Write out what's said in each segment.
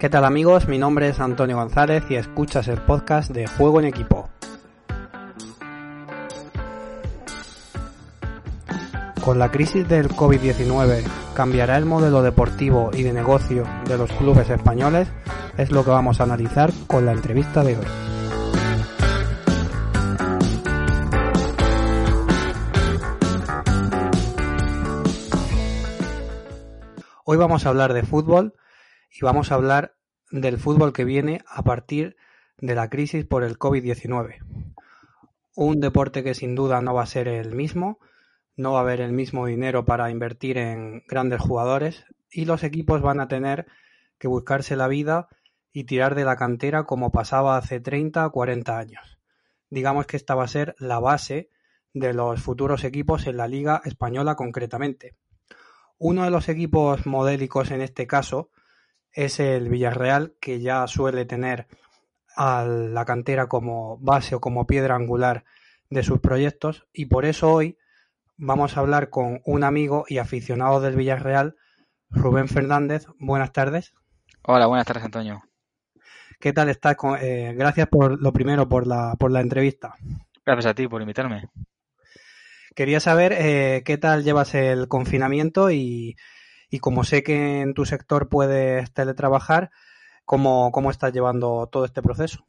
¿Qué tal amigos? Mi nombre es Antonio González y escuchas el podcast de Juego en Equipo. Con la crisis del COVID-19, ¿cambiará el modelo deportivo y de negocio de los clubes españoles? Es lo que vamos a analizar con la entrevista de hoy. Hoy vamos a hablar de fútbol y vamos a hablar del fútbol que viene a partir de la crisis por el COVID-19. Un deporte que sin duda no va a ser el mismo, no va a haber el mismo dinero para invertir en grandes jugadores y los equipos van a tener que buscarse la vida y tirar de la cantera como pasaba hace 30 o 40 años. Digamos que esta va a ser la base de los futuros equipos en la Liga Española concretamente. Uno de los equipos modélicos en este caso es el Villarreal, que ya suele tener a la cantera como base o como piedra angular de sus proyectos y por eso hoy vamos a hablar con un amigo y aficionado del Villarreal, Rubén Fernández. Buenas tardes. Hola, buenas tardes, Antonio. ¿Qué tal estás? Eh, gracias por lo primero por la, por la entrevista. Gracias a ti por invitarme. Quería saber eh, qué tal llevas el confinamiento y, y como sé que en tu sector puedes teletrabajar, ¿cómo, cómo estás llevando todo este proceso?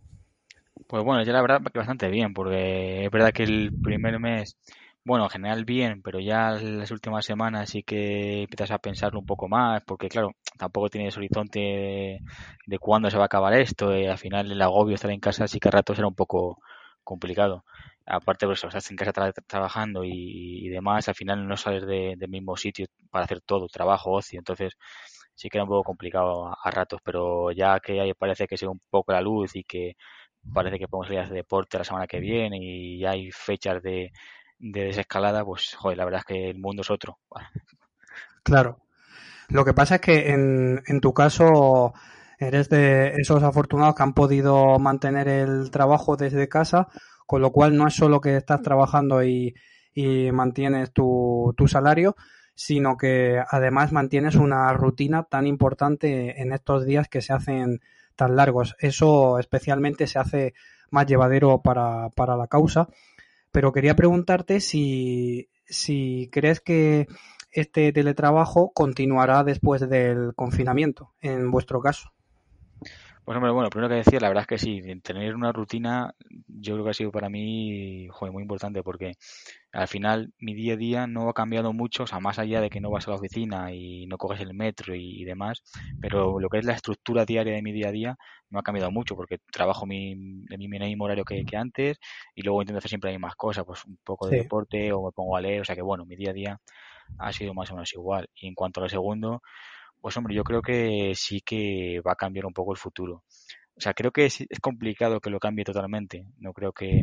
Pues bueno, yo la verdad que bastante bien, porque es verdad que el primer mes, bueno, en general bien, pero ya las últimas semanas sí que empiezas a pensarlo un poco más, porque claro, tampoco tienes horizonte de, cuándo se va a acabar esto, y al final el agobio de estar en casa sí que a ratos era un poco complicado aparte de eso, estás en casa trabajando y, demás, al final no sales del mismo sitio para hacer todo, trabajo, ocio, entonces sí que era un poco complicado a, ratos, pero ya que parece que se un poco la luz y que parece que podemos ir a hacer deporte la semana que viene y ya hay fechas de, desescalada, pues joder, la verdad es que el mundo es otro. Claro. Lo que pasa es que en, en tu caso eres de esos afortunados que han podido mantener el trabajo desde casa con lo cual no es solo que estás trabajando y, mantienes tu, salario, sino que además mantienes una rutina tan importante en estos días que se hacen tan largos. Eso especialmente se hace más llevadero para, para la causa. Pero quería preguntarte si, si crees que este teletrabajo continuará después del confinamiento, en vuestro caso. Pues hombre, bueno, primero que decir, la verdad es que sí, tener una rutina yo creo que ha sido para mí muy importante porque al final mi día a día no ha cambiado mucho, o sea, más allá de que no vas a la oficina y no coges el metro y, demás, pero lo que es la estructura diaria de mi día a día no ha cambiado mucho porque trabajo mi, de mi mismo horario que, antes y luego intento hacer siempre las mismas cosas, pues un poco de deporte o me pongo a leer, o sea que bueno, mi día a día ha sido más o menos igual. Y en cuanto a lo segundo, pues hombre, yo creo que sí que va a cambiar un poco el futuro. O sea, creo que es, complicado que lo cambie totalmente. No creo que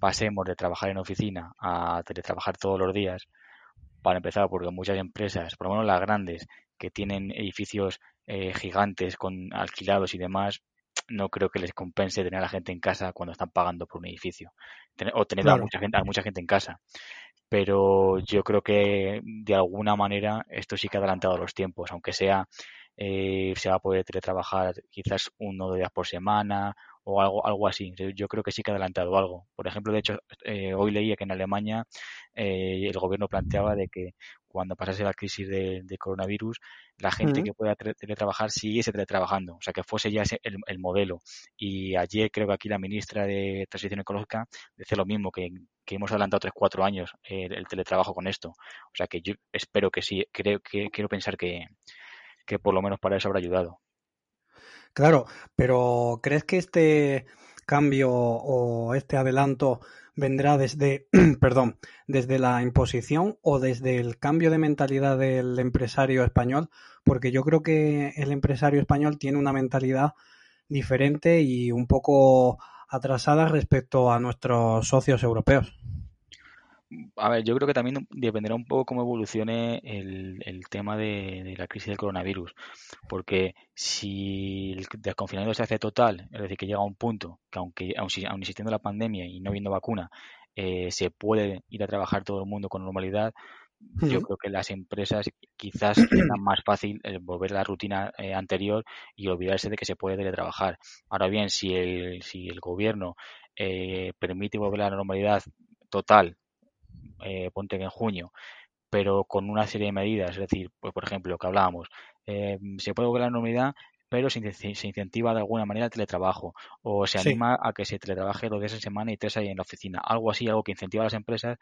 pasemos de trabajar en oficina a teletrabajar todos los días. Para empezar, porque muchas empresas, por lo menos las grandes, que tienen edificios eh, gigantes con alquilados y demás, no creo que les compense tener a la gente en casa cuando están pagando por un edificio o tener a mucha gente a mucha gente en casa pero yo creo que de alguna manera esto sí que ha adelantado los tiempos, aunque sea eh, se va a poder teletrabajar quizás uno o dos días por semana o algo algo así. Yo creo que sí que ha adelantado algo. Por ejemplo, de hecho, eh, hoy leía que en Alemania eh, el gobierno planteaba de que cuando pasase la crisis de, coronavirus, la gente que pueda teletrabajar siguiese teletrabajando, o sea, que fuese ya ese el, modelo. Y ayer creo que aquí la ministra de Transición Ecológica dice lo mismo, que, hemos adelantado 3-4 años el, teletrabajo con esto. O sea, que yo espero que sí, creo que quiero pensar que, que por lo menos para eso habrá ayudado. Claro, pero ¿crees que este cambio o este adelanto vendrá desde, perdón, desde la imposición o desde el cambio de mentalidad del empresario español, porque yo creo que el empresario español tiene una mentalidad diferente y un poco atrasada respecto a nuestros socios europeos. A ver, yo creo que también dependerá un poco cómo evolucione el, tema de, la crisis del coronavirus. Porque si el desconfinamiento se hace total, es decir, que llega a un punto que aunque aun, existiendo la pandemia y no habiendo vacuna, eh, se puede ir a trabajar todo el mundo con normalidad, yo creo que las empresas quizás tengan más fácil volver a la rutina eh, anterior y olvidarse de que se puede teletrabajar. Ahora bien, si el, si el gobierno eh, permite volver a la normalidad total, eh, ponte que en junio, pero con una serie de medidas, es decir, pues por ejemplo, lo que hablábamos, se puede volver a la normalidad pero se, incentiva de alguna manera el teletrabajo o se anima a que se teletrabaje dos días en semana y tres ahí en la oficina. Algo así, algo que incentiva a las empresas,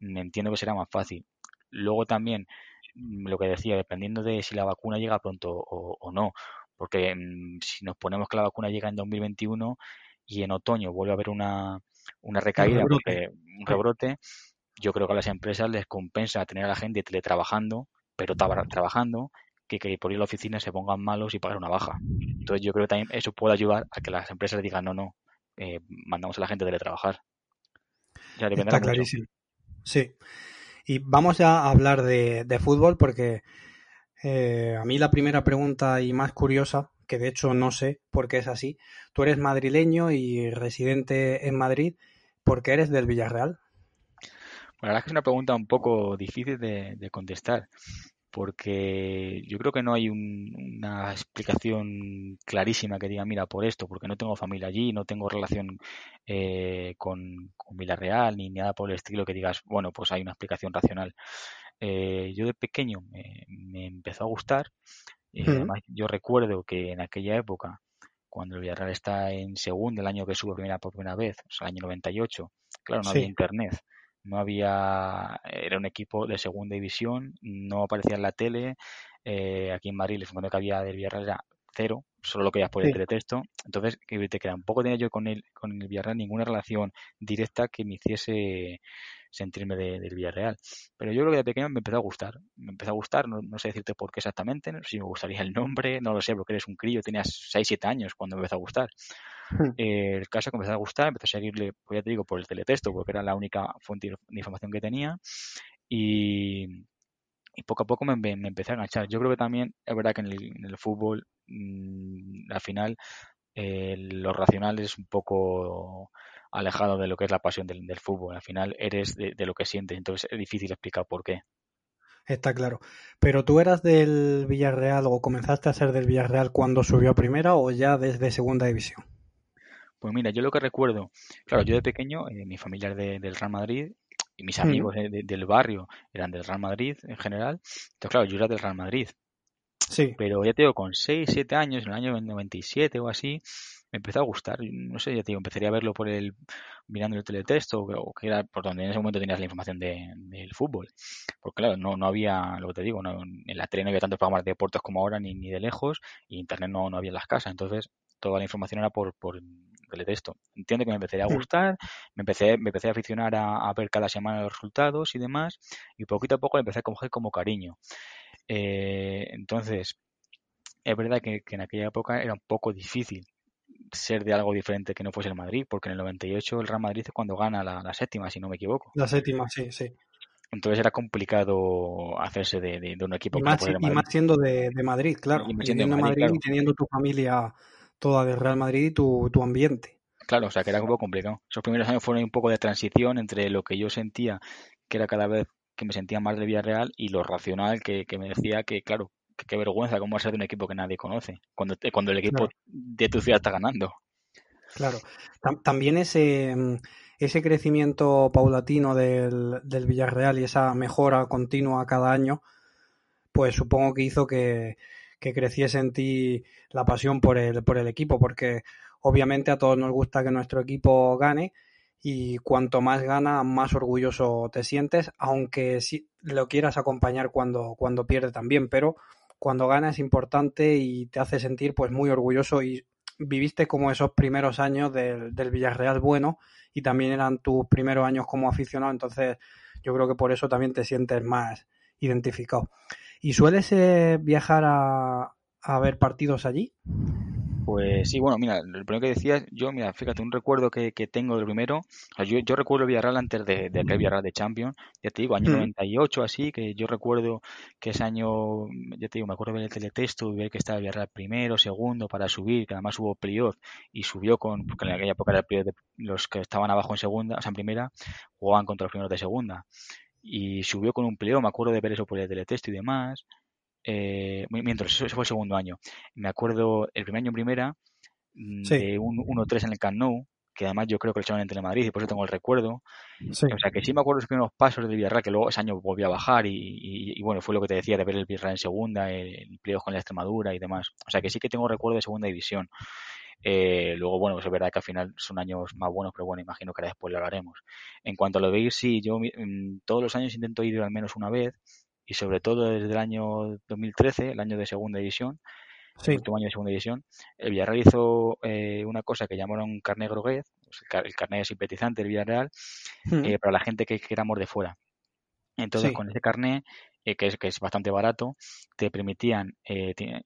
entiendo que será más fácil. Luego también, mm, lo que decía, dependiendo de si la vacuna llega pronto o, no, porque mm, si nos ponemos que la vacuna llega en 2021 y en otoño vuelve a haber una, una recaída, un rebrote. un rebrote, yo creo que a las empresas les compensa tener a la gente teletrabajando, pero trabajando, que, que por ir a la oficina se pongan malos y pagar una baja. Entonces yo creo que también eso puede ayudar a que las empresas digan, no, no, eh, mandamos a la gente a teletrabajar. Está clarísimo. Sí. Y vamos a hablar de, fútbol porque eh, a mí la primera pregunta y más curiosa, que de hecho no sé por qué es así, tú eres madrileño y residente en Madrid, ¿por qué eres del Villarreal? La verdad es que es una pregunta un poco difícil de contestar porque yo creo que no hay una explicación clarísima que diga, mira, por esto, porque no tengo familia allí, no tengo relación eh, con, con Villarreal, ni nada por el estilo que digas, bueno, pues hay una explicación racional. Eh, yo de pequeño me, empezó a gustar. Eh, además, yo recuerdo que en aquella época, cuando el Villarreal está en segundo, el año que sube primera por primera vez, o sea, el año 98, claro, no había internet no había, era un equipo de segunda división, no aparecía en la tele, eh, aquí en Madrid, el que había del Villarreal era cero, solo lo que veías por el teletexto, entonces que te queda, un poco tenía yo con el, con el Villarreal ninguna relación directa que me hiciese sentirme del Villarreal. Pero yo creo que de pequeño me empezó a gustar. Me empezó a gustar, no, sé decirte por qué exactamente, no sé si me gustaría el nombre, no lo sé, porque eres un crío, tenías 6, 7 años cuando me empezó a gustar. Eh, el caso que me empezó a gustar, empecé a seguirle, pues ya te digo, por el teletexto, porque era la única fuente de información que tenía. Y, poco a poco me, empecé a enganchar. Yo creo que también es verdad que en el, fútbol, mm, al final, eh, lo racional es un poco alejado de lo que es la pasión del, fútbol. Al final eres de, lo que sientes, entonces es difícil explicar por qué. Está claro. Pero tú eras del Villarreal o comenzaste a ser del Villarreal cuando subió a primera o ya desde segunda división? Pues mira, yo lo que recuerdo, claro, yo de pequeño, eh, mi familia es del Real Madrid y mis amigos del barrio eran del Real Madrid en general. Entonces, claro, yo era del Real Madrid. Sí. Pero ya te digo, con 6, 7 años, en el año 97 o así, me empezó a gustar. No sé, ya te digo, empezaría a verlo por el mirando el teletexto o, que era por donde en ese momento tenías la información del fútbol. Porque claro, no, no había, lo que te digo, no, en la tele no había tantos programas de deportes como ahora ni, ni de lejos y internet no, no había en las casas. Entonces, toda la información era por, por texto. Entiendo que me empezaría a gustar, me empecé, me empecé a aficionar a, ver cada semana los resultados y demás, y poquito a poco le empecé a coger como cariño. Eh, entonces, es verdad que, en aquella época era un poco difícil ser de algo diferente que no fuese el Madrid, porque en el 98 el Real Madrid es cuando gana la, séptima, si no me equivoco. La séptima, sí, sí. Entonces era complicado hacerse de, un equipo. Y más, y más siendo de, Madrid, claro. Y, Madrid, y teniendo tu familia toda de Real Madrid y tu, tu ambiente. Claro, o sea que era un poco complicado. Esos primeros años fueron un poco de transición entre lo que yo sentía, que era cada vez que me sentía más de Villarreal, y lo racional que, me decía que, claro, qué vergüenza cómo va a ser de un equipo que nadie conoce, cuando, cuando el equipo de tu ciudad está ganando. Claro. También ese, ese crecimiento paulatino del, del Villarreal y esa mejora continua cada año, pues supongo que hizo que, que creciese en ti la pasión por el, por el equipo, porque obviamente a todos nos gusta que nuestro equipo gane y cuanto más gana, más orgulloso te sientes, aunque si lo quieras acompañar cuando, cuando pierde también, pero cuando gana es importante y te hace sentir pues muy orgulloso y viviste como esos primeros años del, del Villarreal bueno y también eran tus primeros años como aficionado, entonces yo creo que por eso también te sientes más identificado. ¿Y sueles eh, viajar a, ver partidos allí? Pues sí, bueno, mira, lo primero que decías, yo, mira, fíjate, un recuerdo que, tengo del primero, yo, yo recuerdo Villarreal antes de, de aquel Villarreal de Champions, ya te digo, año 98 mm. así, que yo recuerdo que ese año, ya te digo, me acuerdo ver el teletexto y ver que estaba Villarreal primero, segundo, para subir, que además hubo playoff y subió con, porque en aquella época era el playoff de los que estaban abajo en segunda, o sea, en primera, jugaban contra los primeros de segunda y subió con un pleo, me acuerdo de ver eso por el teletexto y demás. Eh, mientras, eso, fue el segundo año. Me acuerdo el primer año en primera, mm, de un 1-3 en el Camp Nou, que además yo creo que lo echaron en Telemadrid y por eso tengo el recuerdo. O sea que sí me acuerdo los primeros pasos del Villarreal, que luego ese año volvió a bajar y, bueno, fue lo que te decía de ver el Villarreal en segunda, el, el con la Extremadura y demás. O sea que sí que tengo recuerdo de segunda división. Eh, luego, bueno, pues es verdad que al final son años más buenos, pero bueno, imagino que después lo hablaremos. En cuanto a lo de ir, sí, yo mm, todos los años intento ir al menos una vez y sobre todo desde el año 2013, el año de segunda división, el último año de segunda división, el Villarreal hizo eh, una cosa que llamaron carnet groguez, el, carnet simpatizante del Villarreal, eh, para la gente que queramos de fuera. Entonces, con ese carnet, eh, que, es, que es bastante barato, te permitían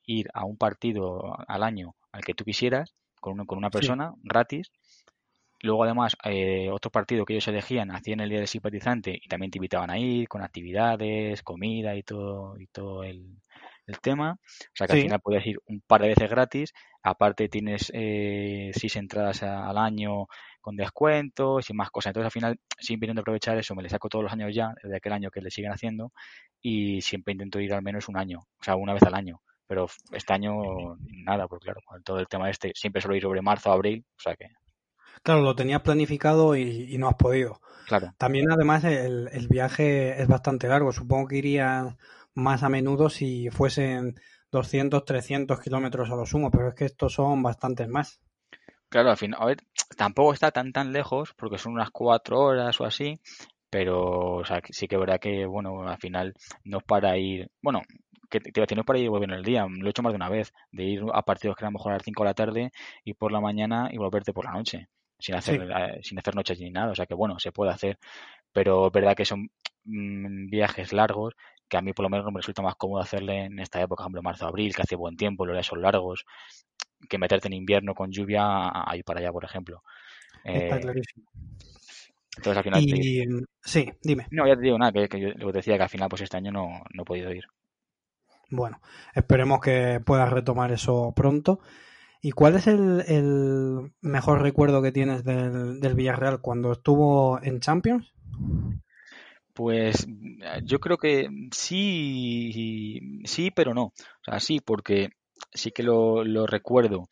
ir a un partido al año al que tú quisieras, con, con una persona, gratis. Luego, además, otro partido que ellos elegían hacían el día del simpatizante y también te invitaban a ir con actividades, comida y todo, y todo el, el tema. O sea que al final puedes ir un par de veces gratis. Aparte tienes eh, seis entradas al año con descuentos y más cosas. Entonces al final siempre intento aprovechar eso. Me le saco todos los años ya, desde aquel año que le siguen haciendo. Y siempre intento ir al menos un año. O sea, una vez al año. Pero este año nada, porque claro, con todo el tema este siempre suelo ir sobre marzo, abril. O sea que... Claro, lo tenías planificado y, no has podido. Claro. También además el, el, viaje es bastante largo. Supongo que iría más a menudo si fuesen 200, 300 kilómetros a lo sumo, pero es que estos son bastantes más. Claro, al final, a ver, tampoco está tan tan lejos, porque son unas cuatro horas o así, pero o sea, sí que es verdad que, bueno, al final no es para ir, bueno, que te no es para ir y volver en el día, lo he hecho más de una vez, de ir a partidos que eran mejor a las 5 de la tarde y por la mañana y volverte por la noche, sin hacer, eh, sin hacer noches ni nada, o sea que bueno, se puede hacer, pero es verdad que son mm, viajes largos que a mí por lo menos me resulta más cómodo hacerle en esta época, por ejemplo, marzo-abril, que hace buen tiempo, los días son largos, que meterte en invierno con lluvia a, ir para allá, por ejemplo. Está eh, clarísimo. Entonces al final... Y, Sí, dime. No, ya te digo nada, que, yo lo decía que al final pues este año no, no he podido ir. Bueno, esperemos que puedas retomar eso pronto. ¿Y cuál es el, el mejor recuerdo que tienes del, del Villarreal cuando estuvo en Champions? Pues yo creo que sí, sí, pero no. O sea, sí, porque sí que lo, lo recuerdo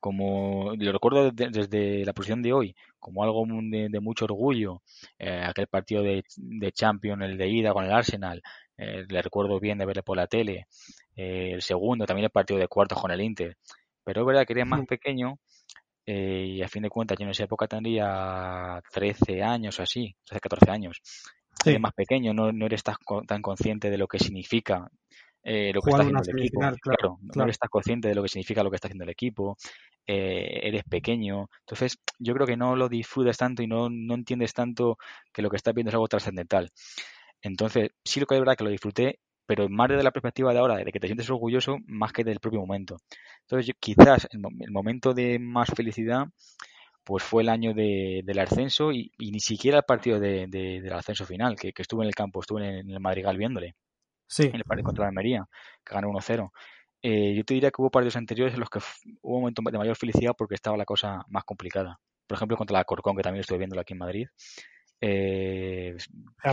como lo recuerdo desde, la posición de hoy como algo de, mucho orgullo eh, aquel partido de, de Champions el de ida con el Arsenal eh, le recuerdo bien de verle por la tele eh, el segundo también el partido de cuartos con el Inter. Pero es verdad que era más pequeño y a fin de cuentas yo en esa época tendría 13 años o así 13 14 años. Eres más pequeño, no, no eres tan, tan, consciente de lo que significa eh, lo que está haciendo el equipo. Claro, no tan consciente de lo que significa lo que está haciendo el equipo, eh, eres pequeño. Entonces, yo creo que no lo disfrutas tanto y no, no entiendes tanto que lo que estás viendo es algo trascendental. Entonces, sí lo que es verdad que lo disfruté, pero más desde la perspectiva de ahora, de que te sientes orgulloso, más que del propio momento. Entonces, quizás el, el momento de más felicidad pues fue el año de, del ascenso y, ni siquiera el partido de, del ascenso final, que, estuve en el campo, estuve en, el Madrigal viéndole. Sí. En el partido contra la Almería, que ganó 1-0. Eh, yo te diría que hubo partidos anteriores en los que hubo un momento de mayor felicidad porque estaba la cosa más complicada. Por ejemplo, contra la Corcón, que también estuve viéndolo aquí en Madrid. Eh,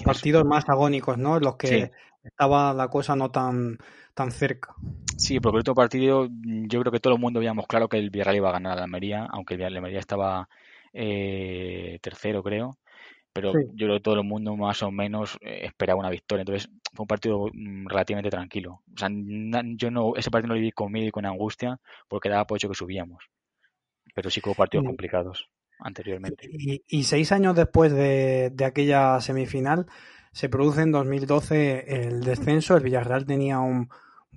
partidos más agónicos, ¿no? Los que estaba la cosa no tan, tan cerca. Sí, porque el último partido yo creo que todo el mundo veíamos claro que el Villarreal iba a ganar a la Almería, aunque el Almería estaba eh, tercero, creo. Pero yo creo que todo el mundo más o menos eh, esperaba una victoria. Entonces fue un partido mm, relativamente tranquilo. O sea, yo no, ese partido no lo viví con miedo y con angustia porque daba por hecho que subíamos. Pero sí que hubo partidos complicados anteriormente. Y, seis años después de, aquella semifinal, se produce en 2012 el descenso. El Villarreal tenía un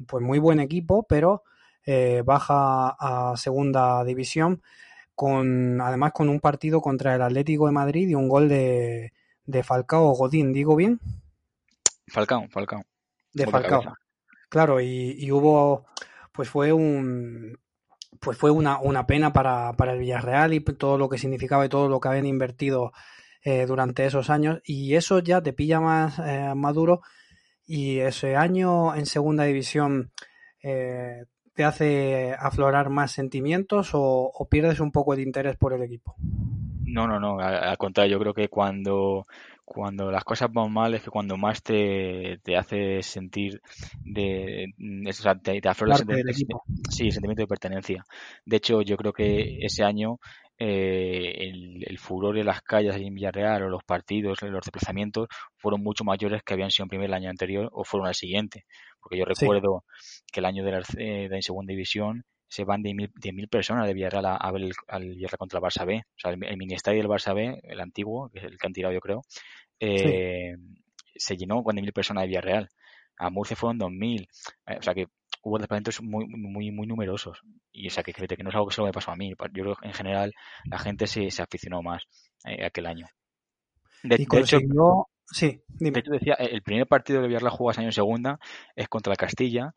pues muy buen equipo, pero eh, baja a segunda división con además con un partido contra el Atlético de Madrid y un gol de, de Falcao Godín, ¿digo bien? Falcao, Falcao. De Falcao. Claro, y, y, hubo, pues fue un, pues fue una, una pena para, para, el Villarreal y todo lo que significaba y todo lo que habían invertido eh, durante esos años. Y eso ya te pilla más eh, maduro. Y ese año en segunda división eh, te hace aflorar más sentimientos o, pierdes un poco de interés por el equipo. No, no, no. Al, contrario, yo creo que cuando, cuando las cosas van mal es que cuando más te, te hace sentir de, o sea, te, te aflora el sentimiento, sí, sentimiento de pertenencia. De hecho, yo creo que ese año eh, el, el, furor en las calles en Villarreal o los partidos, los desplazamientos fueron mucho mayores que habían sido en primer el año anterior o fueron al siguiente. Porque yo recuerdo que el año de la, eh, de segunda división se van de mil, de mil personas de Villarreal a, a ver el, al Villarreal contra el Barça B. O sea, el, el mini estadio del Barça B, el antiguo, que es el que han tirado yo creo, eh, sí. se llenó con de mil personas de Villarreal. A Murcia fueron dos mil. Eh, o sea que hubo desplazamientos muy, muy, muy numerosos. Y o sea que, que no es algo que solo me pasó a mí. Yo creo que en general la gente se, se aficionó más eh, aquel año. De, y de hecho, sí, dime. de hecho decía, el primer partido que Villarreal jugó ese año en segunda es contra la Castilla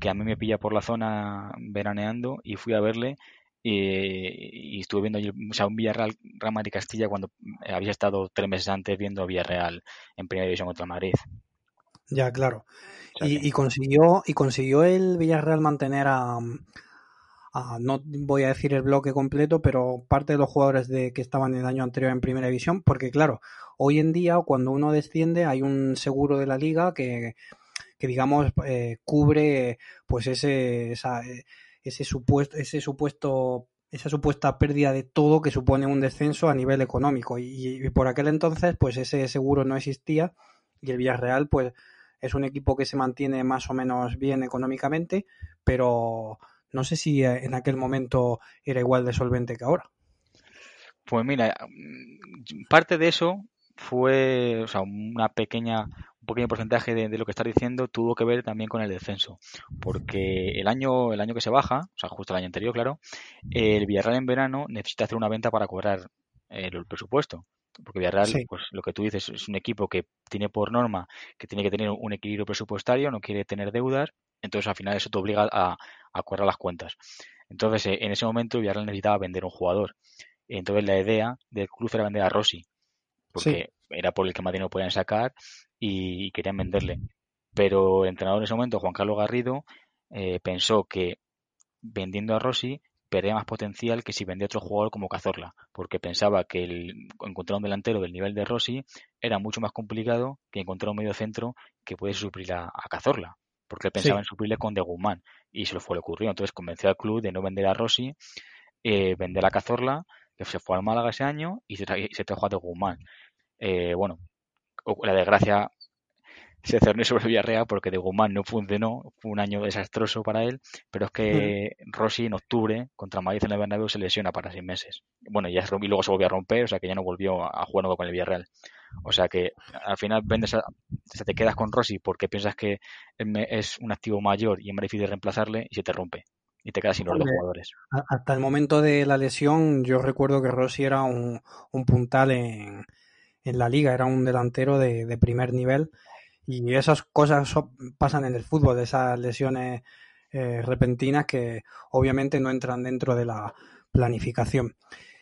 que a mí me pilla por la zona veraneando y fui a verle y, y estuve viendo allí, o sea, un Villarreal Rama de Castilla cuando había estado tres meses antes viendo a Villarreal en primera división contra Madrid. Ya, claro. O sea, y, y, consiguió y consiguió el Villarreal mantener a, a, no voy a decir el bloque completo, pero parte de los jugadores de que estaban el año anterior en primera división, porque claro, hoy en día cuando uno desciende hay un seguro de la liga que que digamos eh, cubre pues ese esa, ese supuesto ese supuesto esa supuesta pérdida de todo que supone un descenso a nivel económico. Y, y, por aquel entonces pues ese seguro no existía y el Villarreal pues es un equipo que se mantiene más o menos bien económicamente pero no sé si en aquel momento era igual de solvente que ahora. Pues mira parte de eso fue o sea, una pequeña pequeño porcentaje de, de, lo que estás diciendo tuvo que ver también con el descenso, porque el año, el año que se baja, o sea, justo el año anterior, claro, el Villarreal en verano necesita hacer una venta para cobrar el, presupuesto. Porque Villarreal, sí. pues lo que tú dices, es un equipo que tiene por norma que tiene que tener un equilibrio presupuestario, no quiere tener deudas, entonces al final eso te obliga a, a cobrar las cuentas. Entonces, en ese momento Villarreal necesitaba vender un jugador. Entonces la idea del club era vender a Rossi, porque sí. era por el que más dinero podían sacar y querían venderle. Pero el entrenador en ese momento, Juan Carlos Garrido, eh, pensó que vendiendo a Rossi perdía más potencial que si vendía otro jugador como Cazorla, porque pensaba que el, encontrar un delantero del nivel de Rossi era mucho más complicado que encontrar un medio centro que pudiese suplir a, a Cazorla, porque él pensaba sí. en suplirle con De Guzmán y se lo fue le ocurrió. Entonces convenció al club de no vender a Rossi, eh, vender a Cazorla, que se fue al Málaga ese año y se, tra se trajo a De Guzmán. Eh, bueno, la desgracia se cernió sobre Villarreal porque de Guzmán no funcionó, fue un año desastroso para él, pero es que. Rossi en octubre contra Madrid en el Bernabéu se lesiona para seis meses. Bueno, ya y luego se volvió a romper, o sea que ya no volvió a jugar nuevo con el Villarreal. O sea que al final vendes a, se te quedas con Rossi porque piensas que es un activo mayor y es más difícil reemplazarle y se te rompe y te quedas sin los dos jugadores. Hasta el momento de la lesión, yo recuerdo que Rossi era un, un puntal en, en la liga, era un delantero de, de primer nivel y esas cosas pasan en el fútbol, esas lesiones eh, repentinas que obviamente no entran dentro de la planificación.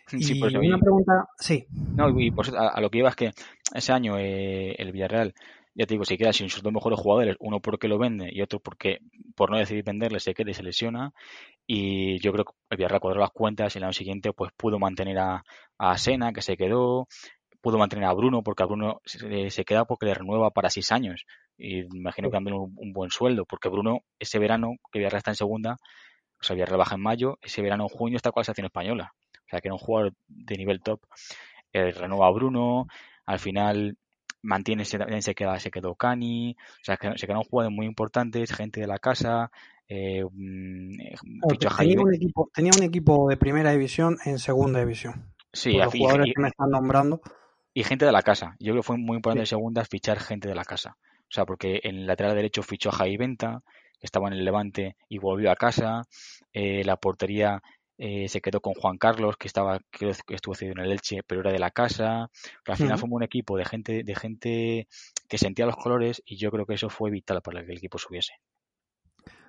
Sí, y una pregunta, sí. No, y pues a, a, lo que iba es que ese año eh, el Villarreal, ya te digo, se queda sin sus dos mejores jugadores, uno porque lo vende y otro porque por no decidir venderle se queda y se lesiona. Y yo creo que el Villarreal cuadró las cuentas y el año siguiente pues pudo mantener a, a Sena, que se quedó, pudo mantener a Bruno porque a Bruno se, se queda porque le renueva para seis años. Y me imagino que también un, un, buen sueldo porque Bruno ese verano que Villarreal está en segunda o sea Villarreal baja en mayo ese verano en junio está con la selección española. O sea que era un jugador de nivel top. Eh, renueva a Bruno al final mantiene se, se queda se quedó Cani o sea que se quedaron jugadores muy importantes gente de la casa eh, claro, tenía, un equipo, tenía un equipo de primera división en segunda división. Sí, los jugadores y, que me están nombrando y gente de la casa. Yo creo que fue muy importante sí. en segunda fichar gente de la casa. O sea, porque en el lateral derecho fichó a Javi Venta, que estaba en el Levante y volvió a casa. Eh, la portería eh, se quedó con Juan Carlos, que estaba que estuvo cedido en el Elche, pero era de la casa. Pero al final uh -huh. fue un equipo de gente, de gente que sentía los colores y yo creo que eso fue vital para que el equipo subiese.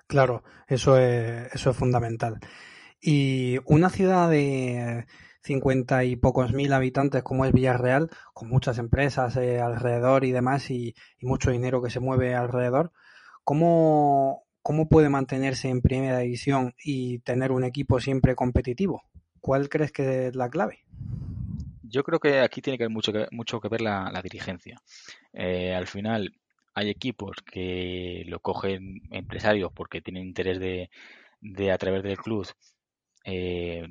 Claro, eso es, eso es fundamental. Y una ciudad de cincuenta y pocos mil habitantes como es Villarreal, con muchas empresas eh, alrededor y demás y, mucho dinero que se mueve alrededor, ¿cómo, ¿cómo puede mantenerse en primera división y tener un equipo siempre competitivo? ¿Cuál crees que es la clave? Yo creo que aquí tiene que haber mucho que, mucho que ver la, dirigencia. Eh, al final hay equipos que lo cogen empresarios porque tienen interés de, de a través del club eh,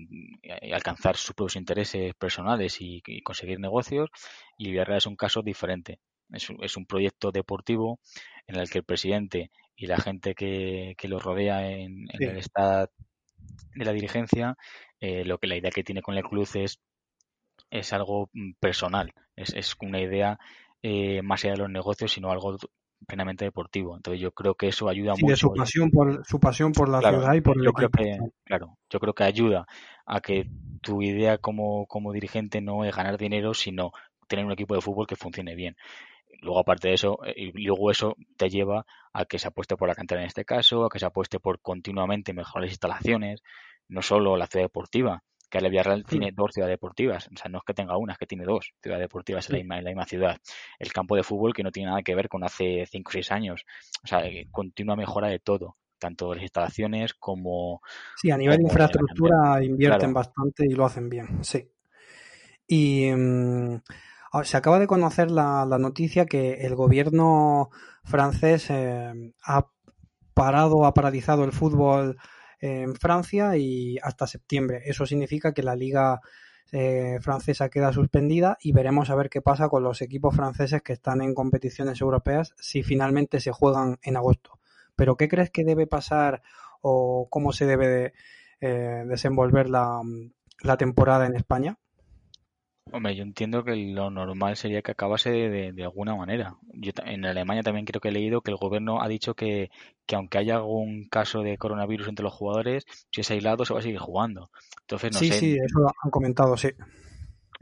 alcanzar sus propios intereses personales y, conseguir negocios y Villarreal es un caso diferente. Es, es, un proyecto deportivo en el que el presidente y la gente que, que lo rodea en, el estado de la dirigencia, eh, lo que la idea que tiene con el club es, es algo mm, personal, es, es una idea eh, más allá de los negocios, sino algo plenamente deportivo. Entonces yo creo que eso ayuda mucho. De su pasión por su pasión por la ciudad y por yo creo que claro, yo creo que ayuda a que tu idea como, como dirigente no es ganar dinero, sino tener un equipo de fútbol que funcione bien. Luego, aparte de eso, eh, y luego eso te lleva a que se apueste por la cantera en este caso, a que se apueste por continuamente mejorar las instalaciones, no solo la ciudad deportiva, que el Villarreal tiene dos ciudades deportivas, o sea, no es que tenga una, es que tiene dos ciudades deportivas en, la misma, en, la misma, ciudad. El campo de fútbol que no tiene nada que ver con hace cinco o seis años, o sea, continua mejora de todo, tanto las instalaciones como... Sí, a nivel de infraestructura invierten bastante y lo hacen bien, sí. Y mm, se acaba de conocer la, noticia que el gobierno francés eh, ha parado, ha paralizado el fútbol en Francia y hasta septiembre. Eso significa que la liga eh, francesa queda suspendida y veremos a ver qué pasa con los equipos franceses que están en competiciones europeas si finalmente se juegan en agosto. Pero ¿qué crees que debe pasar o cómo se debe eh, desenvolver la, la temporada en España? Hombre, yo entiendo que lo normal sería que acabase de, alguna manera. Yo, en Alemania también creo que he leído que el gobierno ha dicho que, aunque haya algún caso de coronavirus entre los jugadores, si es aislado se va a seguir jugando. Entonces, no sí, sé. Sí, eso lo han comentado, sí.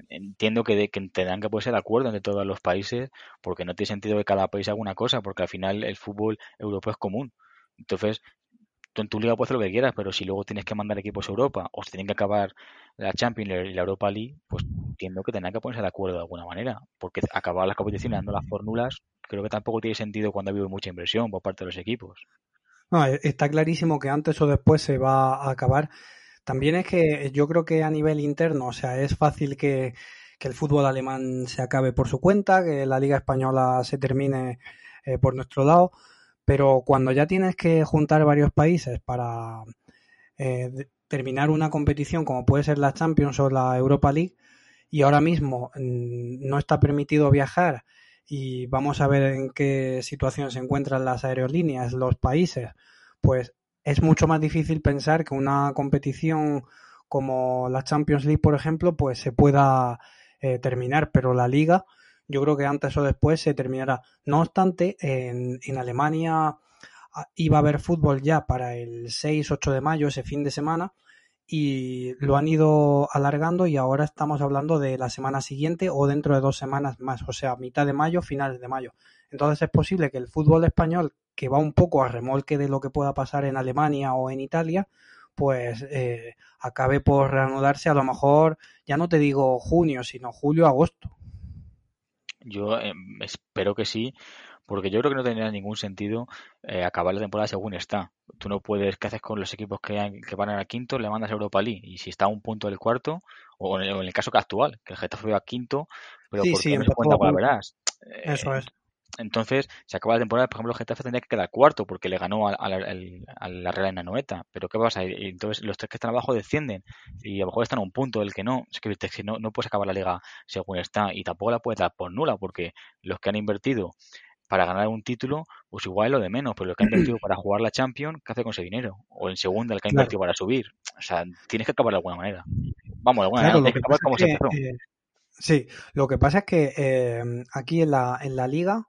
Entiendo que, de, que tendrán que ponerse de acuerdo entre todos los países, porque no tiene sentido que cada país haga una cosa, porque al final el fútbol europeo es común. Entonces, en tu liga puedes hacer lo que quieras, pero si luego tienes que mandar equipos a Europa o se tienen que acabar la Champions y la Europa League, pues entiendo que tendrán que ponerse de acuerdo de alguna manera, porque acabar las competiciones dando las fórmulas creo que tampoco tiene sentido cuando ha habido mucha inversión por parte de los equipos. No, e, está clarísimo que antes o después se va a acabar. También es que yo creo que a nivel interno, o sea, es fácil que, que el fútbol alemán se acabe por su cuenta, que la Liga Española se termine eh, por nuestro lado, pero cuando ya tienes que juntar varios países para eh, terminar una competición como puede ser la Champions o la Europa League y ahora mismo mm, no está permitido viajar y vamos a ver en qué situación se encuentran las aerolíneas, los países, pues es mucho más difícil pensar que una competición como la Champions League, por ejemplo, pues se pueda eh, terminar, pero la liga yo creo que antes o después se terminará. No obstante, en, en Alemania ah, iba a haber fútbol ya para el 6-8 de mayo, ese fin de semana, y lo han ido alargando y ahora estamos hablando de la semana siguiente o dentro de dos semanas más, o sea, mitad de mayo, finales de mayo. Entonces es posible que el fútbol español, que va un poco a remolque de lo que pueda pasar en Alemania o en Italia, pues eh, acabe por reanudarse a lo mejor, ya no te digo junio, sino julio, agosto. Yo eh, espero que sí, porque yo creo que no tendría ningún sentido eh, acabar la temporada según está. Tú no puedes, ¿qué haces con los equipos que, que van a quinto? Le mandas a Europa League. Y si está a un punto del cuarto, o en el, caso que actual, que el Getafe va a quinto, pero sí, por sí, no cuenta para verás. Eso es. Entonces, se acaba la temporada, por ejemplo, el Getafe tendría que quedar cuarto porque le ganó a, la Real Noeta. Pero ¿qué pasa? Y entonces los tres que están abajo descienden y a lo mejor están a un punto del que no. Es que, no, no puedes acabar la liga según está y tampoco la puedes dar por nula porque los que han invertido para ganar un título, pues igual es lo de menos, pero los que han invertido para jugar la Champions, ¿qué hace con ese dinero? O en segunda, el que ha invertido para subir. O sea, tienes que acabar de alguna manera. Vamos, de alguna manera, que acabar como se empezó. Eh, sí, lo que pasa es que eh, aquí en la, en la liga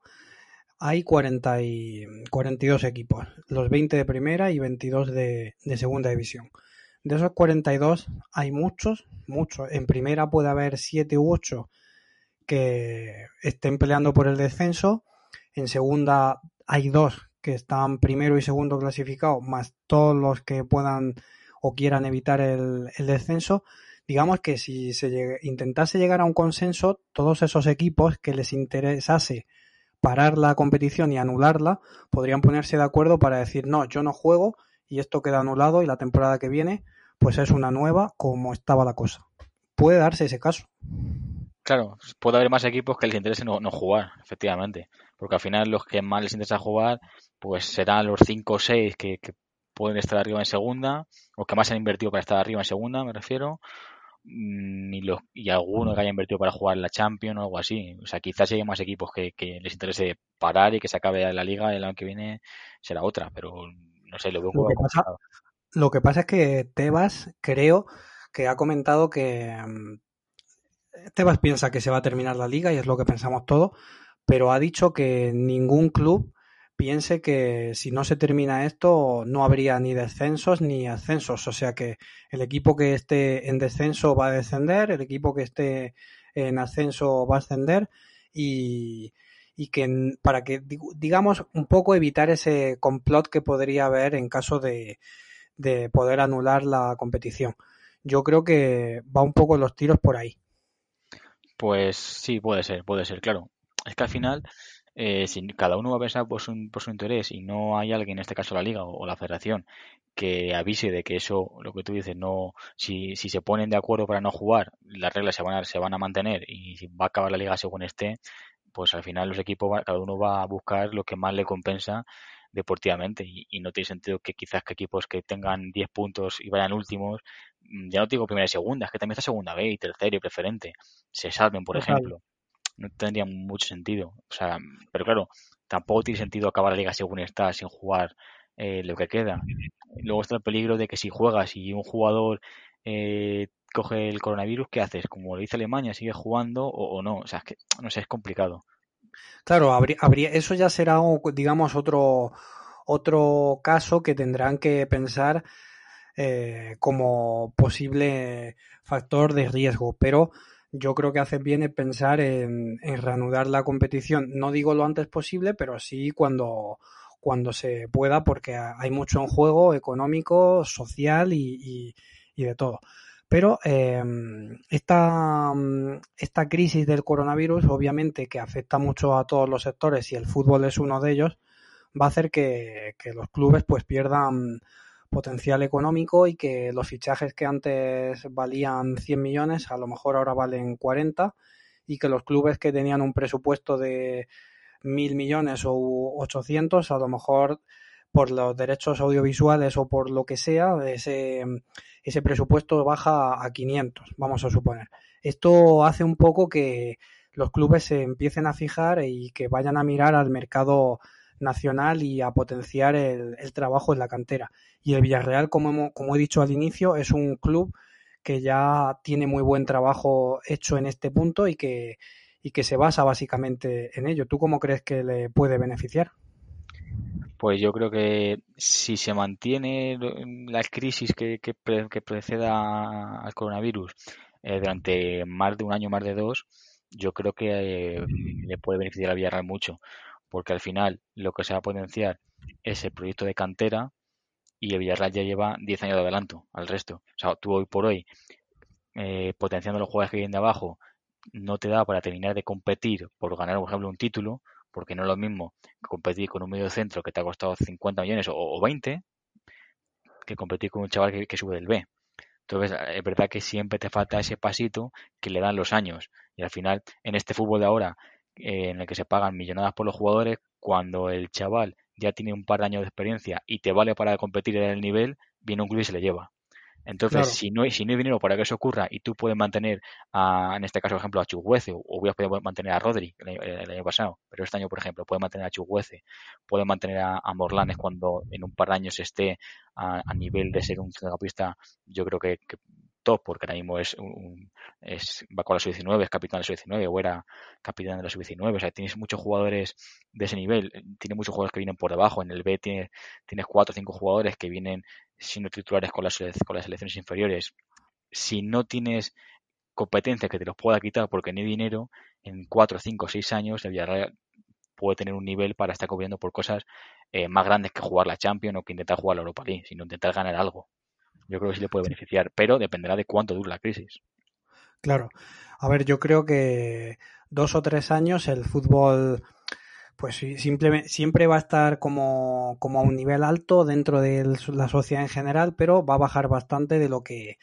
hay 40 y 42 equipos, los 20 de primera y 22 de, de segunda división. De esos 42 hay muchos, muchos. En primera puede haber 7 u 8 que estén peleando por el descenso. En segunda hay dos que están primero y segundo clasificados, más todos los que puedan o quieran evitar el, el descenso. Digamos que si se intentase llegar a un consenso, todos esos equipos que les interesase parar la competición y anularla, podrían ponerse de acuerdo para decir, no, yo no juego y esto queda anulado y la temporada que viene pues es una nueva como estaba la cosa. Puede darse ese caso. Claro, puede haber más equipos que les interese no, no jugar, efectivamente. Porque al final los que más les interesa jugar, pues serán los 5 o 6 que, que pueden estar arriba en segunda, o que más han invertido para estar arriba en segunda, me refiero, mm, y, los, y algunos que hayan invertido para jugar la Champions o algo así. O sea, quizás haya más equipos que, que les interese parar y que se acabe la liga el año que viene será otra, pero no sé, lo veo Lo que pasa, lo que pasa es que Tebas, creo que ha comentado que mm, Tebas piensa que se va a terminar la liga y es lo que pensamos todos, pero ha dicho que ningún club piense que si no se termina esto no habría ni descensos ni ascensos. O sea que el equipo que esté en descenso va a descender, el equipo que esté en ascenso va a ascender y, y que para que digamos un poco evitar ese complot que podría haber en caso de, de poder anular la competición. Yo creo que va un poco los tiros por ahí. Pues sí, puede ser, puede ser, claro. Es que al final, eh, si cada uno va a pensar por su, por su interés y no hay alguien, en este caso la liga o, o, la federación, que avise de que eso, lo que tú dices, no, si, si se ponen de acuerdo para no jugar, las reglas se van a, se van a mantener y si va a acabar la liga según esté, pues al final los equipos, cada uno va a buscar lo que más le compensa deportivamente y, y, no tiene sentido que quizás que equipos que tengan 10 puntos y vayan últimos, mm, ya no digo primera y segunda, es que también está segunda B y tercera y preferente, se salven, por Total. ejemplo. No tendría mucho sentido. O sea, pero claro, tampoco tiene sentido acabar la liga según está, sin jugar eh, lo que queda. Luego está el peligro de que si juegas y un jugador eh, coge el coronavirus, ¿qué haces? Como lo dice Alemania, ¿sigue jugando o, o no? O sea, es que, no sé, es complicado. Claro, habría, habría, eso ya será, digamos, otro, otro caso que tendrán que pensar eh, como posible factor de riesgo, pero yo creo que hace bien pensar en, en, reanudar la competición. No digo lo antes posible, pero sí cuando, cuando se pueda, porque hay mucho en juego económico, social y, y, y de todo. Pero eh, esta, esta crisis del coronavirus, obviamente que afecta mucho a todos los sectores y el fútbol es uno de ellos, va a hacer que, que los clubes pues pierdan potencial económico y que los fichajes que antes valían 100 millones a lo mejor ahora valen 40 y que los clubes que tenían un presupuesto de mil millones o 800 a lo mejor por los derechos audiovisuales o por lo que sea, ese, ese presupuesto baja a 500, vamos a suponer. Esto hace un poco que los clubes se empiecen a fijar y que vayan a mirar al mercado nacional y a potenciar el, el trabajo en la cantera. Y el Villarreal, como, hemos, como he dicho al inicio, es un club que ya tiene muy buen trabajo hecho en este punto y que, y que se basa básicamente en ello. ¿Tú cómo crees que le puede beneficiar? Pues yo creo que si se mantiene la crisis que, que, que preceda al coronavirus eh, durante más de un año, más de dos, yo creo que eh, le puede beneficiar a Villarreal mucho, porque al final lo que se va a potenciar es el proyecto de cantera y el Villarreal ya lleva 10 años de adelanto al resto. O sea, tú hoy por hoy, eh, potenciando los jugadores que vienen de abajo, no te da para terminar de competir por ganar, por ejemplo, un título, porque no es lo mismo competir con un medio centro que te ha costado 50 millones o, o 20 que competir con un chaval que, que, sube del B. Entonces, es verdad que siempre te falta ese pasito que le dan los años. Y al final, en este fútbol de ahora, eh, en el que se pagan millonadas por los jugadores, cuando el chaval ya tiene un par de años de experiencia y te vale para competir en el nivel, viene un club y se le lleva. Entonces, claro. si, no hay, si no hay dinero para que eso ocurra y tú puedes mantener, a, en este caso, por ejemplo, a Chuguece, o voy a poder mantener a Rodri el, el, año pasado, pero este año, por ejemplo, puedes mantener a Chuguece, puedes mantener a, a, Morlanes cuando en un par de años esté a, a nivel de ser un centrocampista, yo creo que, que porque ahora mismo es, un, es va con la sub-19, es capitán de la sub-19 o era capitán de la sub-19. O sea, tienes muchos jugadores de ese nivel. Tiene muchos jugadores que vienen por debajo. En el B tiene, tienes cuatro o cinco jugadores que vienen siendo titulares con las, con las selecciones inferiores. Si no tienes competencia que te los pueda quitar porque hay dinero, en cuatro, cinco, seis años el Villarreal puede tener un nivel para estar cubriendo por cosas eh, más grandes que jugar la Champions o que intentar jugar la Europa League, sino intentar ganar algo yo creo que sí le puede beneficiar, pero dependerá de cuánto dure la crisis. Claro. A ver, yo creo que dos o tres años el fútbol pues simplemente, siempre va a estar como, como a un nivel alto dentro de la sociedad en general, pero va a bajar bastante de lo que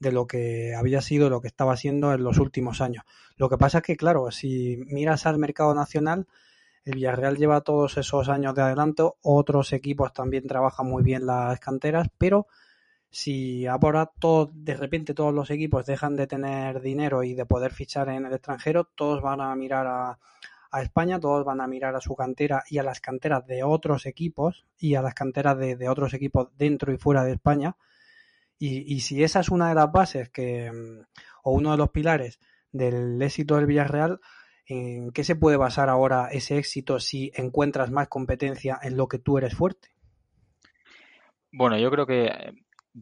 de lo que había sido, lo que estaba siendo en los últimos años. Lo que pasa es que, claro, si miras al mercado nacional, el Villarreal lleva todos esos años de adelanto, otros equipos también trabajan muy bien las canteras, pero si ahora todo, de repente todos los equipos dejan de tener dinero y de poder fichar en el extranjero, todos van a mirar a, España, todos van a mirar a su cantera y a las canteras de otros equipos y a las canteras de, otros equipos dentro y fuera de España. Y, y, si esa es una de las bases que, o uno de los pilares del éxito del Villarreal, ¿En qué se puede basar ahora ese éxito si encuentras más competencia en lo que tú eres fuerte? Bueno, yo creo que eh,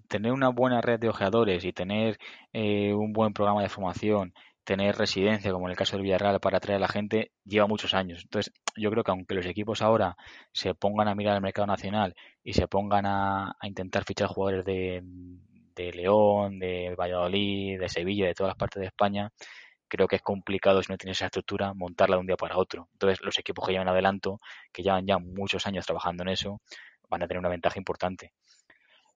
tener una buena red de ojeadores y tener eh, un buen programa de formación, tener residencia, como en el caso del Villarreal, para atraer a la gente, lleva muchos años. Entonces, yo creo que aunque los equipos ahora se pongan a mirar el mercado nacional y se pongan a, intentar fichar jugadores de, de León, de Valladolid, de Sevilla, de todas las partes de España, creo que es complicado si no tienes esa estructura montarla de un día para otro. Entonces, los equipos que llevan adelanto, que llevan ya muchos años trabajando en eso, van a tener una ventaja importante.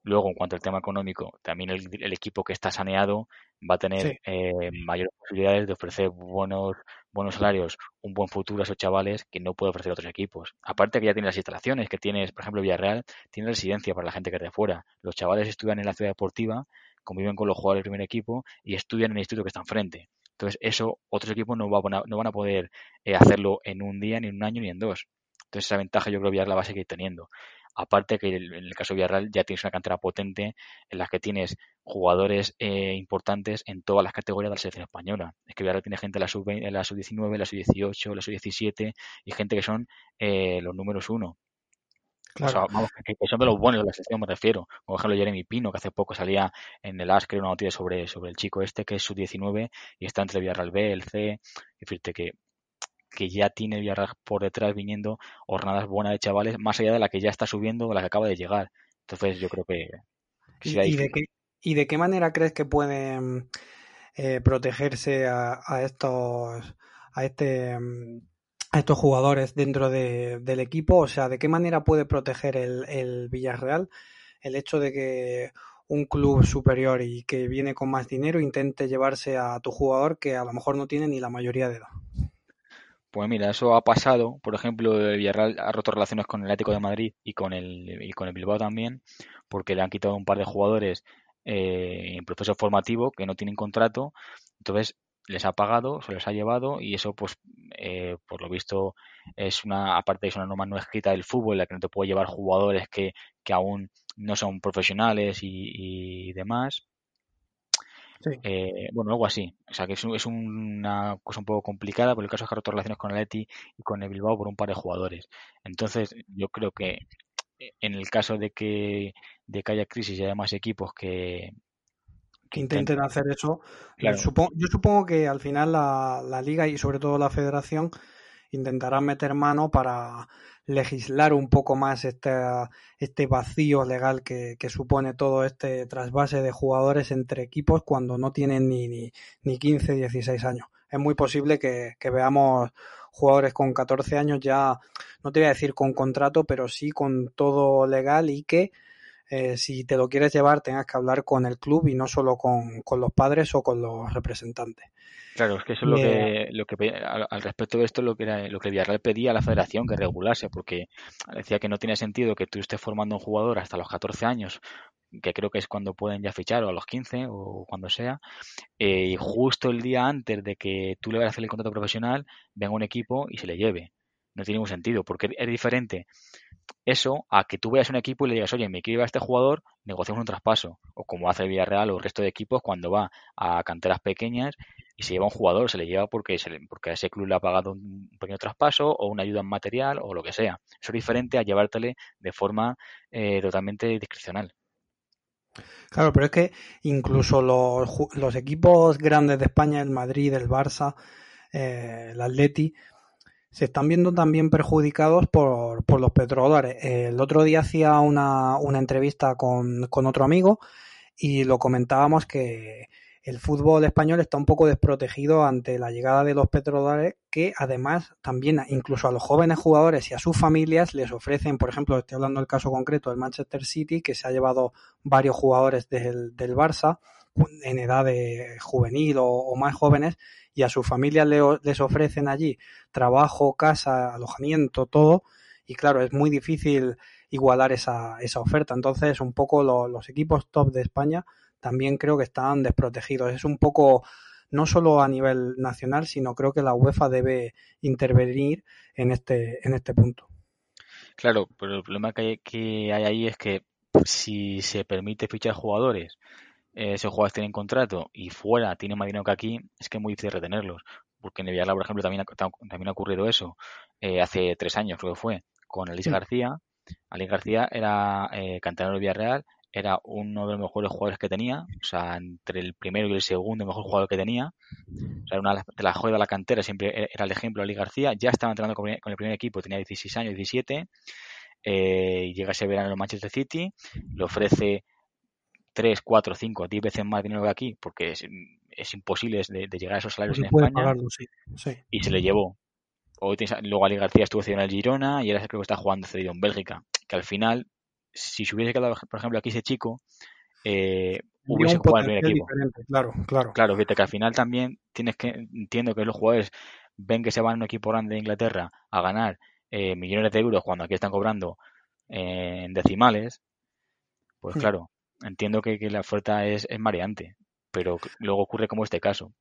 Luego, en cuanto al tema económico, también el, equipo que está saneado va a tener eh, mayores posibilidades de ofrecer buenos, buenos salarios, un buen futuro a esos chavales que no puede ofrecer otros equipos. Aparte que ya tiene las instalaciones, que tienes, por ejemplo, Villarreal, tiene residencia para la gente que es de fuera. Los chavales estudian en la ciudad deportiva, conviven con los jugadores del primer equipo y estudian en el instituto que está enfrente. Entonces, eso otros equipos no, no van a poder eh, hacerlo en un día, ni en un año, ni en dos. Entonces, esa ventaja yo creo que la va a seguir teniendo. Aparte que en el caso de Villarreal ya tienes una cantera potente en la que tienes jugadores eh, importantes en todas las categorías de la selección española. Es que Villarreal tiene gente en la sub-19, la sub-19, la sub-18, la sub-17 y gente que son eh, los números uno. Claro. vamos, que, son de los buenos de la sección, me refiero. Por ejemplo, Jeremy Pino, que hace poco salía en el AS, creo, una noticia sobre, sobre el chico este, que es su 19 y está entre el Villarreal B, el C. Decirte que, que ya tiene Villarreal por detrás viniendo jornadas buenas de chavales, más allá de la que ya está subiendo o la que acaba de llegar. Entonces, yo creo que. ¿Y, de qué, ¿Y de qué manera crees que pueden eh, protegerse a, a estos. a este a estos jugadores dentro del equipo? O sea, ¿de qué manera puede proteger el, el Villarreal el hecho de que un club superior y que viene con más dinero intente llevarse a tu jugador que a lo mejor no tiene ni la mayoría de edad? Pues mira, eso ha pasado. Por ejemplo, el Villarreal ha roto relaciones con el Atlético de Madrid y con el, y con el Bilbao también, porque le han quitado un par de jugadores eh, en proceso formativo que no tienen contrato. Entonces, les ha pagado, se les ha llevado y eso pues eh, por lo visto es una aparte es una norma no escrita del fútbol en la que no te puede llevar jugadores que, que aún no son profesionales y, demás eh, bueno algo así. O sea que es, es, una cosa un poco complicada por el caso es que ha roto relaciones con el Eti y con el Bilbao por un par de jugadores. Entonces yo creo que en el caso de que de que haya crisis y haya más equipos que, que intenten hacer eso. Yo, supongo, que al final la, liga y sobre todo la federación intentarán meter mano para legislar un poco más este, este vacío legal que, supone todo este trasvase de jugadores entre equipos cuando no tienen ni, ni, ni 15, 16 años. Es muy posible que, veamos jugadores con 14 años ya, no te voy a decir con contrato, pero sí con todo legal y que eh, si te lo quieres llevar tengas que hablar con el club y no solo con, los padres o con los representantes. Claro, es que eso es lo que, lo que al, respecto de esto lo que era, lo que Villarreal pedía a la federación que regulase, porque decía que no tiene sentido que tú estés formando un jugador hasta los 14 años, que creo que es cuando pueden ya fichar, o a los 15, o cuando sea, eh, y justo el día antes de que tú le vayas a hacer el contrato profesional, venga un equipo y se le lleve. No tiene ningún sentido, porque es diferente eso a que tú veas un equipo y le digas, oye, me quiero ir a este jugador, negociamos un traspaso. O como hace el Villarreal o el resto de equipos cuando va a canteras pequeñas y se lleva un jugador, se le lleva porque, se porque a ese club le ha pagado un pequeño traspaso o una ayuda en material o lo que sea. Eso es diferente a llevártele de forma eh, totalmente discrecional. Claro, pero es que incluso los, los equipos grandes de España, el Madrid, el Barça, eh, el Atleti, se están viendo también perjudicados por, por los petrodólares. El otro día hacía una, una entrevista con, con, otro amigo y lo comentábamos que el fútbol español está un poco desprotegido ante la llegada de los petrodólares que además también incluso a los jóvenes jugadores y a sus familias les ofrecen, por ejemplo, estoy hablando del caso concreto del Manchester City, que se ha llevado varios jugadores del, del Barça en edad de juvenil o, más jóvenes y a sus familias les ofrecen allí trabajo, casa, alojamiento, todo y claro, es muy difícil igualar esa, esa oferta. Entonces, un poco los equipos top de España también creo que están desprotegidos. Es un poco, no solo a nivel nacional, sino creo que la UEFA debe intervenir en este, en este punto. Claro, pero el problema que hay, ahí es que si se permite fichar jugadores, eh, esos jugadores tienen contrato y fuera tienen más dinero que aquí, es que es muy difícil retenerlos. Porque en el Villarreal, por ejemplo, también ha, también ha ocurrido eso eh, hace tres años, creo que fue, con Alice García. Alice García era eh, canterano del Villarreal era uno de los mejores jugadores que tenía, o sea, entre el primero y el segundo mejor jugador que tenía. O sea, era una de las joyas de la cantera, siempre e-, era el ejemplo de Ali García. Ya estaba entrenando con el primer equipo, tenía 16 años, 17. Eh, llega ese verano en Manchester City, le ofrece 3, 4, 5, 10 veces más dinero que aquí, porque es, imposible de, llegar a esos salarios en España. Y se le llevó. Hoy luego Ali García estuvo cedido en el Girona y ahora creo que está jugando cedido en Bélgica. Que al final si se hubiese quedado, por ejemplo, aquí ese chico, eh, hubiese jugado en el equipo. Claro, claro. Claro, fíjate que al final también tienes que, entiendo que los jugadores ven que se van a un equipo grande de Inglaterra a ganar eh, millones de euros cuando aquí están cobrando eh, en decimales, pues hmm. claro, entiendo que, la oferta es, es mareante, pero luego ocurre como este caso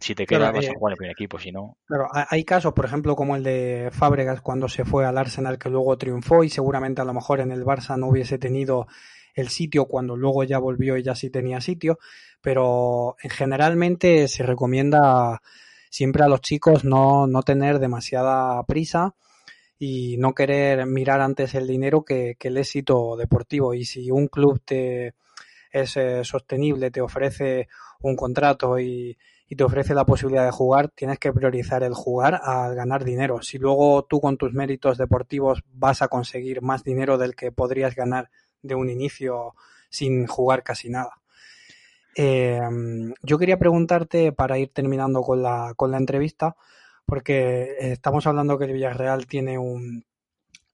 si te quedas vas a eh, jugar en el primer equipo, si no. Claro, hay casos, por ejemplo, como el de Fábregas cuando se fue al Arsenal que luego triunfó y seguramente a lo mejor en el Barça no hubiese tenido el sitio cuando luego ya volvió y ya sí tenía sitio, pero generalmente se recomienda siempre a los chicos no, no tener demasiada prisa y no querer mirar antes el dinero que, que el éxito deportivo. Y si un club te es eh, sostenible, te ofrece un contrato y, y te ofrece la posibilidad de jugar, tienes que priorizar el jugar al ganar dinero. Si luego tú con tus méritos deportivos vas a conseguir más dinero del que podrías ganar de un inicio sin jugar casi nada. Eh, yo quería preguntarte para ir terminando con la, con la entrevista, porque estamos hablando que el Villarreal tiene un,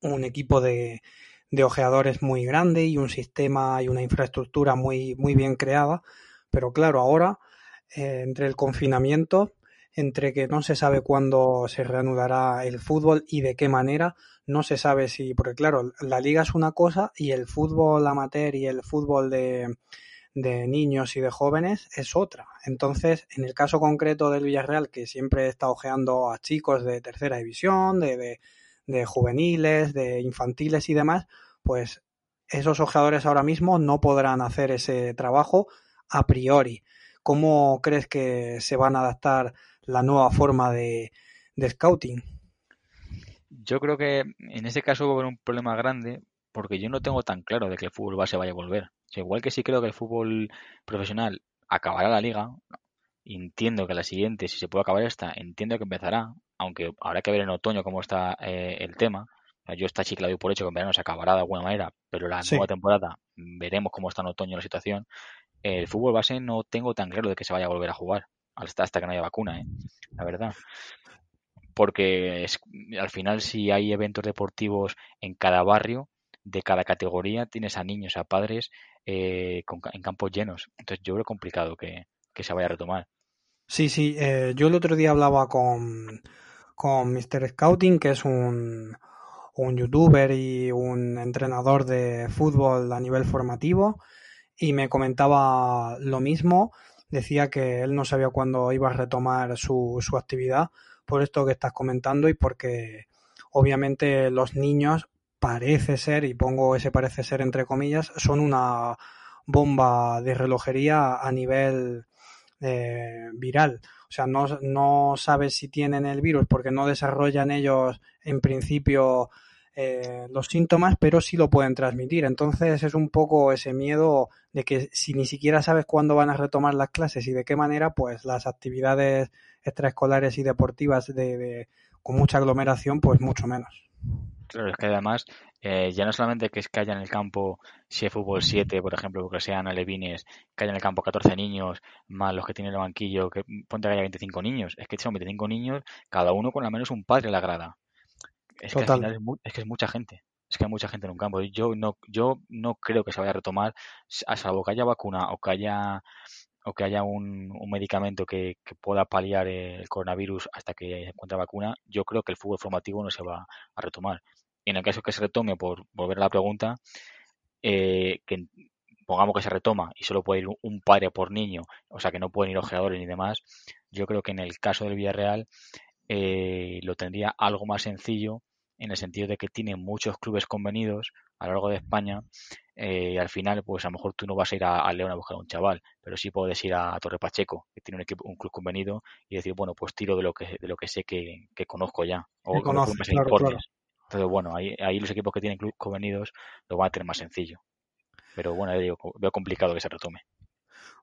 un equipo de, de ojeadores muy grande y un sistema y una infraestructura muy, muy bien creada, pero claro, ahora eh, entre el confinamiento, entre que no se sabe cuándo se reanudará el fútbol y de qué manera, no se sabe si, porque claro, la liga es una cosa y el fútbol amateur y el fútbol de, de niños y de jóvenes es otra. Entonces, en el caso concreto del Villarreal, que siempre está ojeando a chicos de tercera división, de, de, de juveniles, de infantiles y demás, pues esos ojeadores ahora mismo no podrán hacer ese trabajo a priori. ¿Cómo crees que se van a adaptar la nueva forma de, scouting? Yo creo que en ese caso va a haber un problema grande porque yo no tengo tan claro de que el fútbol base vaya a volver. igual que sí creo que el fútbol profesional acabará la liga, entiendo que la siguiente, si se puede acabar esta, entiendo que empezará, aunque habrá que ver en otoño cómo está eh, el tema. Yo esta chica la doy por hecho que en verano se acabará de alguna manera, pero la nueva temporada veremos cómo está en otoño la situación el fútbol base no tengo tan claro de que se vaya a volver a jugar hasta, hasta que no haya vacuna, ¿eh? la verdad. Porque es, al final si hay eventos deportivos en cada barrio, de cada categoría, tienes a niños, a padres eh, en campos llenos. Entonces yo creo complicado que, se vaya a retomar. Sí, sí. Eh, yo el otro día hablaba con, con Mr. Scouting, que es un, un youtuber y un entrenador de fútbol a nivel formativo y me comentaba lo mismo. Decía que él no sabía cuándo iba a retomar su, su actividad por esto que estás comentando y porque obviamente los niños parece ser, y pongo ese parece ser entre comillas, son una bomba de relojería a nivel eh, viral. O sea, no, no sabes si tienen el virus porque no desarrollan ellos en principio eh, los síntomas, pero sí lo pueden transmitir. Entonces es un poco ese miedo de que si ni siquiera sabes cuándo van a retomar las clases y de qué manera, pues las actividades extraescolares y deportivas de, con mucha aglomeración, pues mucho menos. Claro, es que además eh, ya no solamente que es que haya en el campo, si es fútbol 7, por ejemplo, que sean alevines, que haya en el campo 14 niños, más los que tienen el banquillo, que ponte que haya 25 niños. Es que son 25 niños, cada uno con al menos un padre en la grada. Es que al final es, que es mucha gente. Es que hay mucha gente en un campo. Yo no, yo no creo que se vaya a retomar, a salvo que haya vacuna o que haya o que haya un, medicamento que, pueda paliar el coronavirus hasta que encuentre vacuna, yo creo que el fútbol formativo no se va a retomar. Y en el caso que se retome, por volver a la pregunta, eh, que pongamos que se retoma y solo puede ir un padre por niño, o sea que no pueden ir ojeadores ni demás, yo creo que en el caso del Villarreal eh, lo tendría algo más sencillo en el sentido de que tiene muchos clubes convenidos a lo largo de España eh, al final, pues a lo mejor tú no vas a ir a, León a buscar a un chaval, pero sí puedes ir a, Torre Pacheco, que tiene un equipo, un club convenido, y decir, bueno, pues tiro de lo que de lo que sé que, conozco ya. O Entonces, bueno, ahí, ahí los equipos que tienen clubes convenidos lo van a tener más sencillo. Pero bueno, digo, veo complicado que se retome.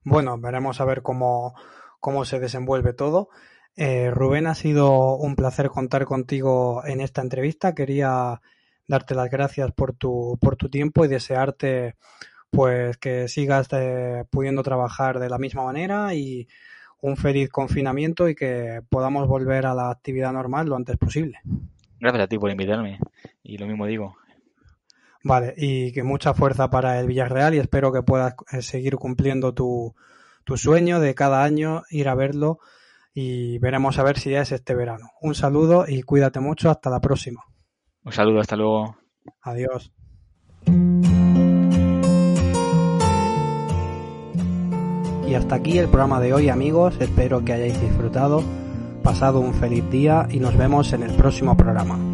Bueno, veremos a ver cómo, cómo se desenvuelve todo. Eh, Rubén, ha sido un placer contar contigo en esta entrevista. Quería darte las gracias por tu, por tu tiempo y desearte pues que sigas eh, pudiendo trabajar de la misma manera y un feliz confinamiento y que podamos volver a la actividad normal lo antes posible. Gracias a ti por invitarme y lo mismo digo. Vale, y que mucha fuerza para el Villarreal y espero que puedas eh, seguir cumpliendo tu, tu sueño de cada año ir a verlo y veremos a ver si es este verano. Un saludo y cuídate mucho, hasta la próxima. Un saludo, hasta luego. Adiós. Y hasta aquí el programa de hoy amigos, espero que hayáis disfrutado, pasado un feliz día y nos vemos en el próximo programa.